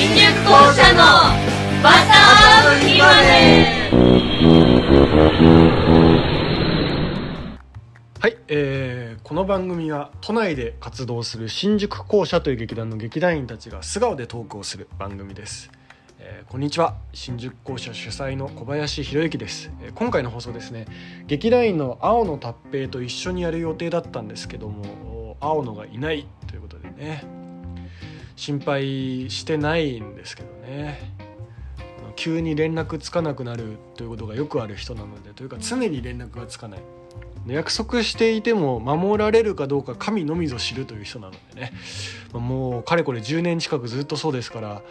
新宿校舎のバターキマネ。はい、えーこの番組は都内で活動する新宿校舎という劇団の劇団員たちが素顔でトークをする番組です、えーこんにちは。新宿校舎主催の小林博之です、えー今回の放送ですね。劇団員の青野達平と一緒にやる予定だったんですけども青野がいないということでね。心配してないんですけどね。急に連絡つかなくなるということがよくある人なのでというか常に連絡がつかない。約束していても守られるかどうか神のみぞ知るという人なのでね。もうかれこれ10年近くずっとそうですから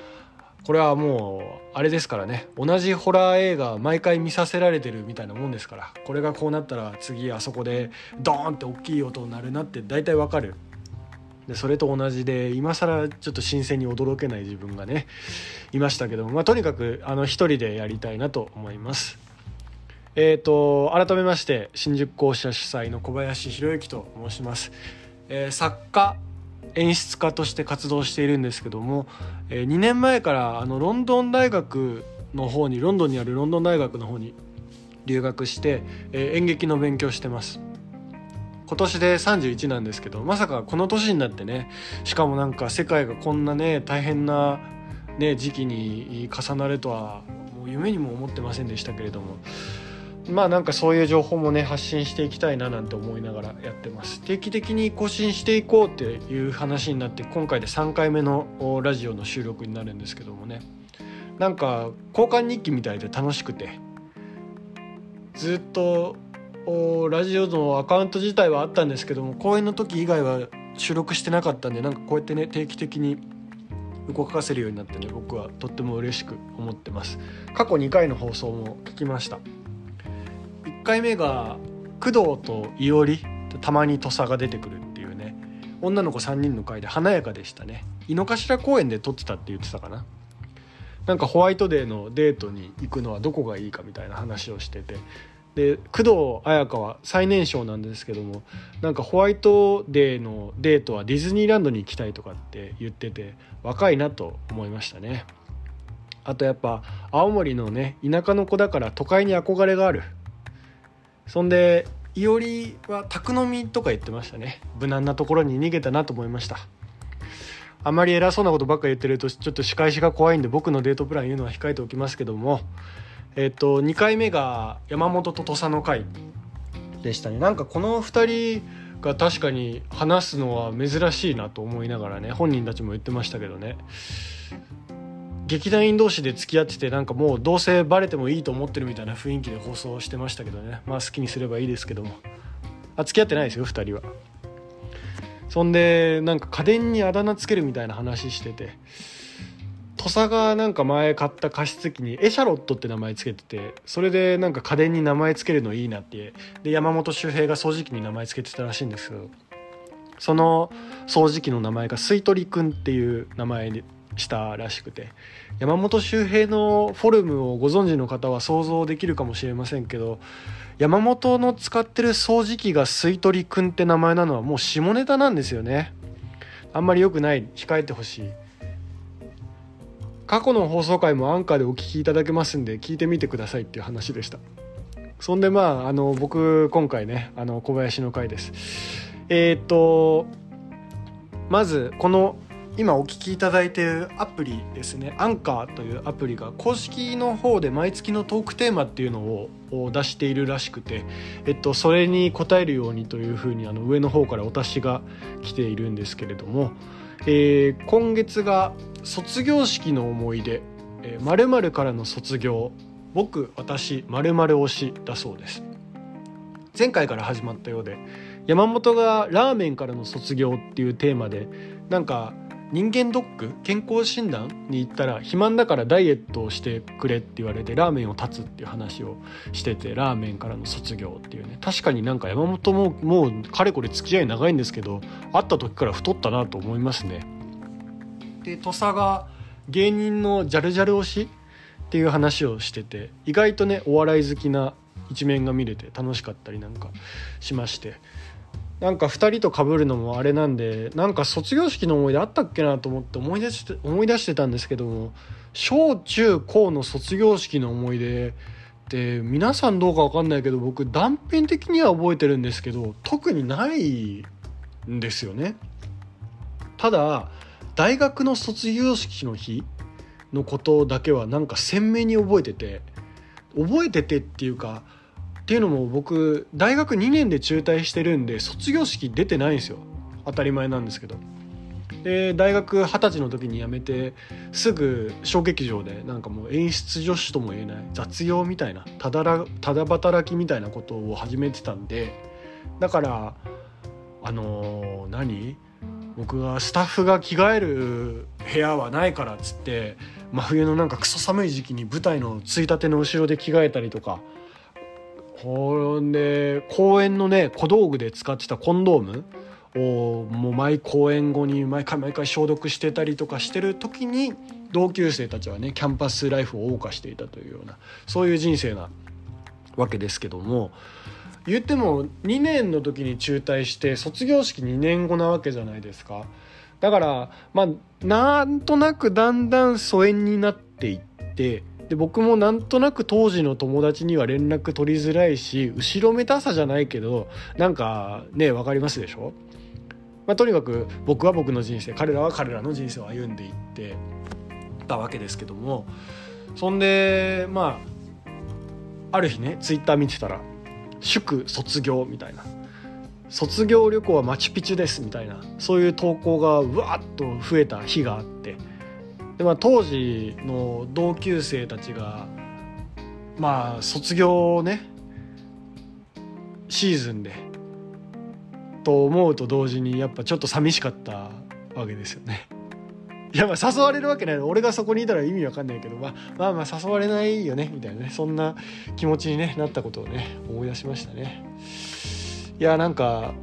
これはもうあれですからね。同じホラー映画毎回見させられてるみたいなもんですからこれがこうなったら次あそこでドーンって大きい音になるなって大体わかる。でそれと同じで今更ちょっと新鮮に驚けない自分がねいましたけども、まあ、とにかくあの一人でやりたいなと思います。えー、と改めまして新宿校舎主催の小林博之と申します、えー作家演出家として活動しているんですけども、え2年前からあのロンドン大学の方にロンドンにあるロンドン大学の方に留学して、えー演劇の勉強してます今年で31なんですけどまさかこの年になってねしかもなんか世界がこんなね大変な、ね、時期に重なるとはもう夢にも思ってませんでしたけれどもまあなんかそういう情報もね発信していきたいななんて思いながらやってます。定期的に更新していこうっていう話になって今回で3回目のラジオの収録になるんですけどもね。なんか交換日記みたいで楽しくてずっとラジオのアカウント自体はあったんですけども公演の時以外は収録してなかったんでなんかこうやってね定期的に動かせるようになってね僕はとっても嬉しく思ってます。過去2回の放送も聞きました。1回目が工藤と伊織たまに土佐が出てくるっていうね。女の子3人の回で華やかでしたね。井の頭公園で撮ってたって言ってたかな。なんかホワイトデーのデートに行くのはどこがいいかみたいな話をしててで工藤彩香は最年少なんですけどもなんかホワイトデーのデートはディズニーランドに行きたいとかって言ってて若いなと思いましたね。あとやっぱ青森のね田舎の子だから都会に憧れがある。そんでいおりは宅飲みとか言ってましたね。無難なところに逃げたなと思いました。あまり偉そうなことばっか言ってるとちょっと仕返しが怖いんで僕のデートプラン言うのは控えておきますけどもえっと2回目が山本と土佐の会でしたね。なんかこの2人が確かに話すのは珍しいなと思いながらね本人たちも言ってましたけどね。劇団員同士で付き合っててなんかもうどうせバレてもいいと思ってるみたいな雰囲気で放送してましたけどね。まあ好きにすればいいですけども。あ付き合ってないですよ2人は。そんでなんか家電にあだ名つけるみたいな話してて。土佐がなんか前買った加湿器にエシャロットって名前つけててそれでなんか家電に名前つけるのいいなってで山本周平が掃除機に名前つけてたらしいんですけどその掃除機の名前が吸い取りくんっていう名前にしたらしくて山本周平のフォルムをご存知の方は想像できるかもしれませんけど山本の使ってる掃除機が吸い取りくんって名前なのはもう下ネタなんですよね。あんまり良くない。控えてほしい。過去の放送回もアンカーでお聞きいただけますんで聞いてみてくださいっていう話でした。そんでまああの僕今回ねあの小林の回です。えーっとまずこの今お聞きいただいているアプリですね。アンカーというアプリが公式の方で毎月のトークテーマっていうのを出しているらしくて、えっと、それに応えるようにというふうにあの上の方からお達しが来ているんですけれども、えー今月が卒業式の思い出えーからの卒業僕私〇〇推しだそうです。前回から始まったようで山本がラーメンからの卒業っていうテーマでなんか人間ドック健康診断に行ったら肥満だからダイエットをしてくれって言われてラーメンを断つっていう話をしててラーメンからの卒業っていうね。確かになんか山本ももうかれこれ付き合い長いんですけど会った時から太ったなと思いますね。で土佐が芸人のジャルジャル推しっていう話をしてて意外とねお笑い好きな一面が見れて楽しかったりなんかしましてなんか2人と被るのもあれなんでなんか卒業式の思い出あったっけなと思って思い出して思い出してたんですけども小中高の卒業式の思い出って皆さんどうか分かんないけど僕断片的には覚えてるんですけど特にないんですよね。ただ大学の卒業式の日のことだけはなんか鮮明に覚えてて覚えててっていうかっていうのも僕大学2年で中退してるんで卒業式出てないんですよ。当たり前なんですけど。で大学二十歳の時に辞めてすぐ小劇場でなんかもう演出助手とも言えない雑用みたいなただらただ働きみたいなことを始めてたんでだからあのー、何？僕がスタッフが着替える部屋はないからっつって真冬のなんかクソ寒い時期に舞台のついたての後ろで着替えたりとか。ほんで公演のね小道具で使ってたコンドームをもう毎公演後に毎回毎回消毒してたりとかしてる時に同級生たちはねキャンパスライフを謳歌していたというようなそういう人生なわけですけども。言っても2年の時に中退して卒業式2年後なわけじゃないですか。だからまあなんとなくだんだん疎遠になっていってで僕もなんとなく当時の友達には連絡取りづらいし後ろめたさじゃないけどなんかね分かりますでしょ、まあ、とにかく僕は僕の人生彼らは彼らの人生を歩んでいってたわけですけども。そんでまあある日ねツイッター見てたら「祝卒業」みたいな「卒業旅行はマチュピチュです」みたいなそういう投稿がうわっと増えた日があって。で、まあ、当時の同級生たちがまあ卒業ねシーズンでと思うと同時にやっぱちょっと寂しかったわけですよね。やまあ誘われるわけない。俺がそこにいたら意味わかんないけど、まあ、まあまあ誘われないよねみたいなね。そんな気持ちに、ね、なったことをね思い出しましたね。いやなんか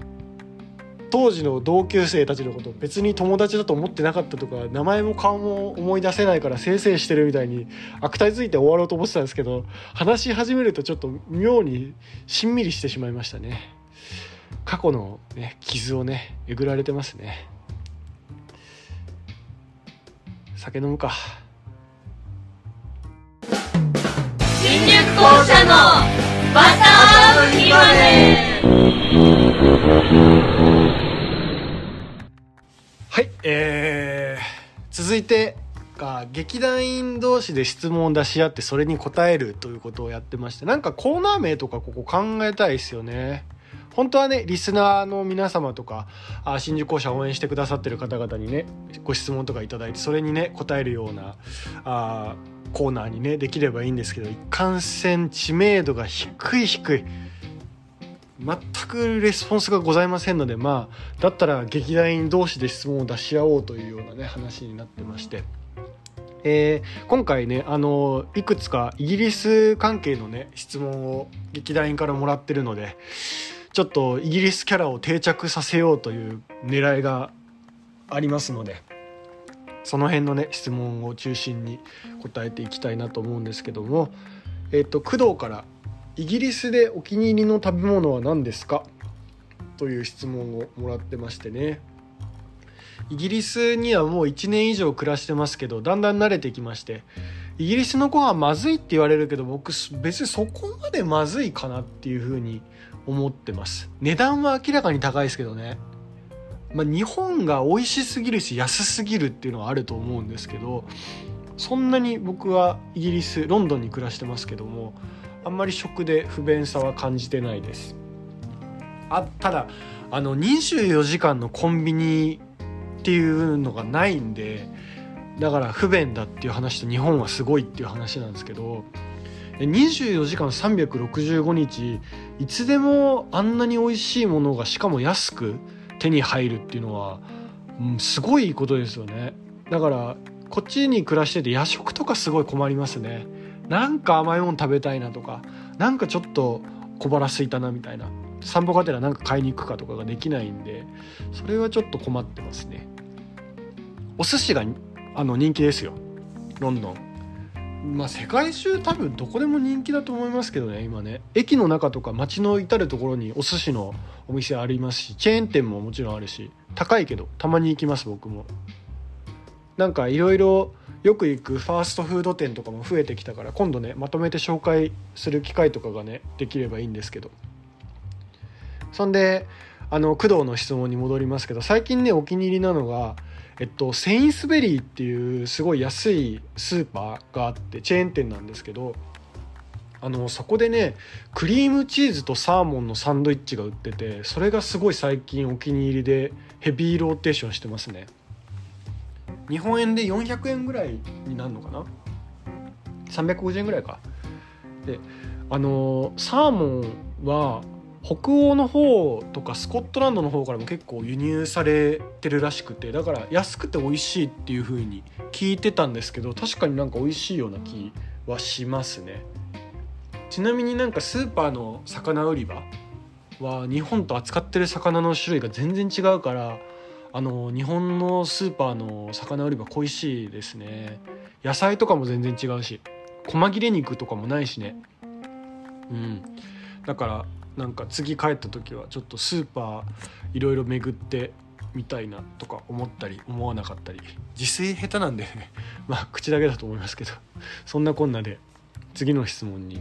当時の同級生たちのこと別に友達だと思ってなかったとか名前も顔も思い出せないからせいせいしてるみたいに悪態ついて終わろうと思ってたんですけど話し始めるとちょっと妙にしんみりしてしまいましたね。過去の、ね、傷をねえぐられてますね。酒飲むか。新宿校舎のバターウまで。はいえー、続いてが劇団員同士で質問を出し合ってそれに答えるということをやってましてなんかコーナー名とかここ考えたいですよね本当はねリスナーの皆様とかあ新宿校舎応援してくださってる方々にねご質問とか頂いてそれにね答えるようなあコーナーにねできればいいんですけど一貫性知名度が低い低い全くレスポンスがございませんのでまあだったら劇団員同士で質問を出し合おうというようなね話になってまして。えー、今回ねあのいくつかイギリス関係のね質問を劇団員からもらってるのでちょっとイギリスキャラを定着させようという狙いがありますので。その辺のね質問を中心に答えていきたいなと思うんですけども、えっと工藤からイギリスでお気に入りの食べ物は何ですか？という質問をもらってましてね。イギリスにはもう1年以上暮らしてますけどだんだん慣れてきましてイギリスのご飯まずいって言われるけど僕別にそこまでまずいかなっていうふうに思ってます。値段は明らかに高いですけどね。まあ、日本が美味しすぎるし安すぎるっていうのはあると思うんですけどそんなに僕はイギリスロンドンに暮らしてますけどもあんまり食で不便さは感じてないです。あただあの24時間のコンビニっていうのがないんでだから不便だっていう話と日本はすごいっていう話なんですけど24時間365日いつでもあんなに美味しいものがしかも安く手に入るっていうのは、うん、すごいことですよね。だからこっちに暮らしてて夜食とかすごい困りますね。なんか甘いもの食べたいなとかなんかちょっと小腹すいたなみたいな。散歩がてらなんか買いに行くかとかができないんでそれはちょっと困ってますね。お寿司があの人気ですよ。ロンドン。まあ世界中多分どこでも人気だと思いますけどね今ね。駅の中とか街の至る所にお寿司のお店ありますしチェーン店ももちろんあるし高いけどたまに行きます僕も。なんかいろいろよく行くファーストフード店とかも増えてきたから今度ねまとめて紹介する機会とかがねできればいいんですけど。そんであの工藤の質問に戻りますけど最近ねお気に入りなのがえっと、セインスベリーっていうすごい安いスーパーがあってチェーン店なんですけどあのそこでねクリームチーズとサーモンのサンドイッチが売っててそれがすごい最近お気に入りでヘビーローテーションしてますね。日本円で400円ぐらいになるのかな？350円ぐらいか。であのサーモンは北欧の方とかスコットランドの方からも結構輸入されてるらしくてだから安くて美味しいっていう風に聞いてたんですけど確かになんか美味しいような気はしますね。ちなみになんかスーパーの魚売り場は日本と扱ってる魚の種類が全然違うからあの日本のスーパーの魚売り場恋しいですね。野菜とかも全然違うし細切れ肉とかもないしね。うん。だからなんか次帰った時はちょっとスーパーいろいろ巡ってみたいなとか思ったり思わなかったり自炊下手なんでね まあ口だけだと思いますけどそんなこんなで次の質問に。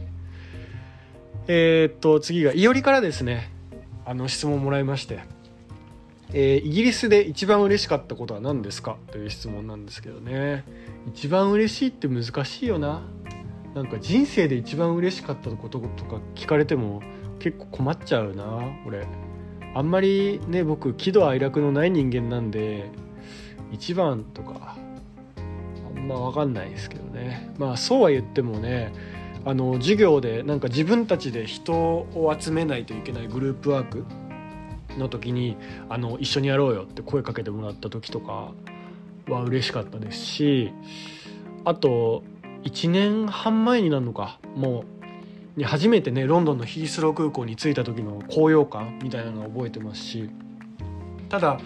えー、っと次がいおりからですね。あの質問もらいまして、えー、イギリスで一番嬉しかったことは何ですかという質問なんですけどね。一番嬉しいって難しいよな。なんか人生で一番嬉しかったこととか聞かれても結構困っちゃうな俺。あんまりね僕喜怒哀楽のない人間なんで1番とかあんま分かんないですけどね。まあそうは言ってもねあの授業でなんか自分たちで人を集めないといけないグループワークの時にあの一緒にやろうよって声かけてもらった時とかは嬉しかったですしあと1年半前になるのかもうに初めてねロンドンのヒースロー空港に着いた時の高揚感みたいなのを覚えてますしただ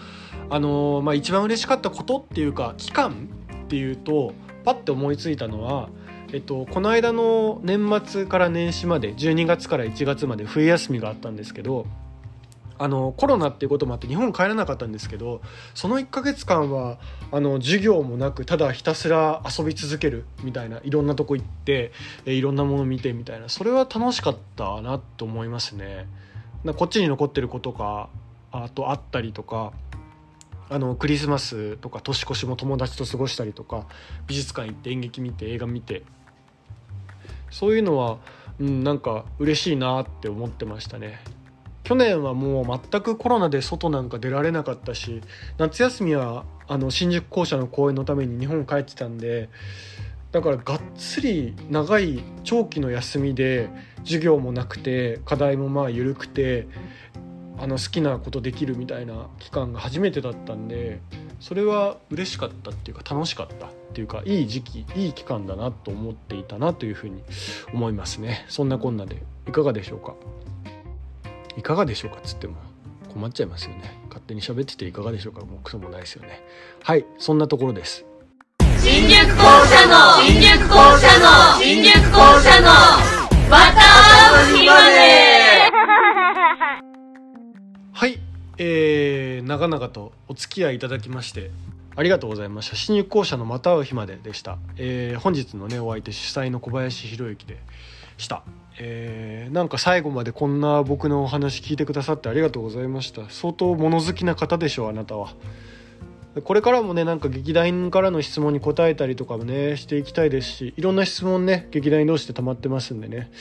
あのー、まあ、一番嬉しかったことっていうか期間っていうとパッて思いついたのは、えっと、この間の年末から年始まで12月から1月まで冬休みがあったんですけどあのコロナっていうこともあって日本帰らなかったんですけどその1ヶ月間はあの授業もなくただひたすら遊び続けるみたいないろんなとこ行っていろんなもの見てみたいなそれは楽しかったなと思いますね。こっちに残ってることがあとあったりとかあのクリスマスとか年越しも友達と過ごしたりとか美術館行って演劇見て映画見てそういうのは、うん、なんか嬉しいなって思ってましたね。去年はもう全くコロナで外なんか出られなかったし夏休みはあの新宿校舎の公演のために日本帰ってたんでだからがっつり長い長期の休みで授業もなくて課題もまあ緩くてあの好きなことできるみたいな期間が初めてだったんでそれは嬉しかったっていうか楽しかったっていうかいい時期いい期間だなと思っていたなというふうに思いますね。そんなこんなでいかがでしょうか？いかがでしょうかっつっても困っちゃいますよね。勝手に喋ってていかがでしょうかもうクソもないですよね。はいそんなところです。新宿校舎の新宿校舎の新宿校舎のまた会う日まで。はいえー、長々とお付き合いいただきましてありがとうございました。新宿校舎のまた会う日まででした、えー、本日のねお相手主催の小林博之でした。えー、なんか最後までこんな僕のお話聞いてくださってありがとうございました。相当物好きな方でしょうあなたは。これからもねなんか劇団からの質問に答えたりとかもねしていきたいですしいろんな質問ね劇団員同士で溜まってますんでね。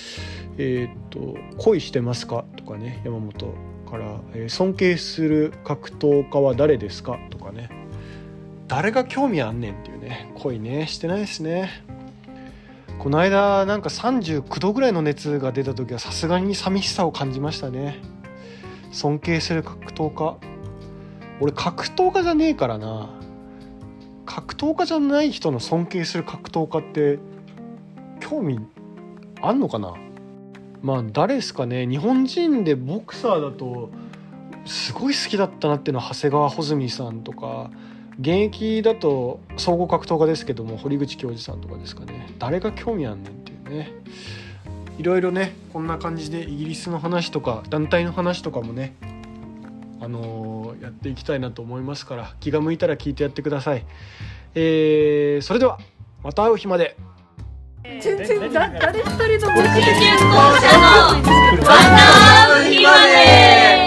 えー、っと「恋してますか?」とかね山本から「えー、尊敬する格闘家は誰ですか?」とかね。誰が興味あんねんっていうね恋ねしてないですね。この間なんか39度ぐらいの熱が出た時はさすがに寂しさを感じましたね。尊敬する格闘家。俺格闘家じゃねえからな。格闘家じゃない人の尊敬する格闘家って興味あんのかな？まあ誰ですかね。日本人でボクサーだとすごい好きだったなっていうのは長谷川穂積さんとか現役だと総合格闘家ですけども堀口教授さんとかですかね誰が興味あんねんっていうねいろいろねこんな感じでイギリスの話とか団体の話とかもねあのー、やっていきたいなと思いますから気が向いたら聞いてやってください、えー、それではまた会う日まで全然誰一人とも。研究者のまた会う日まで。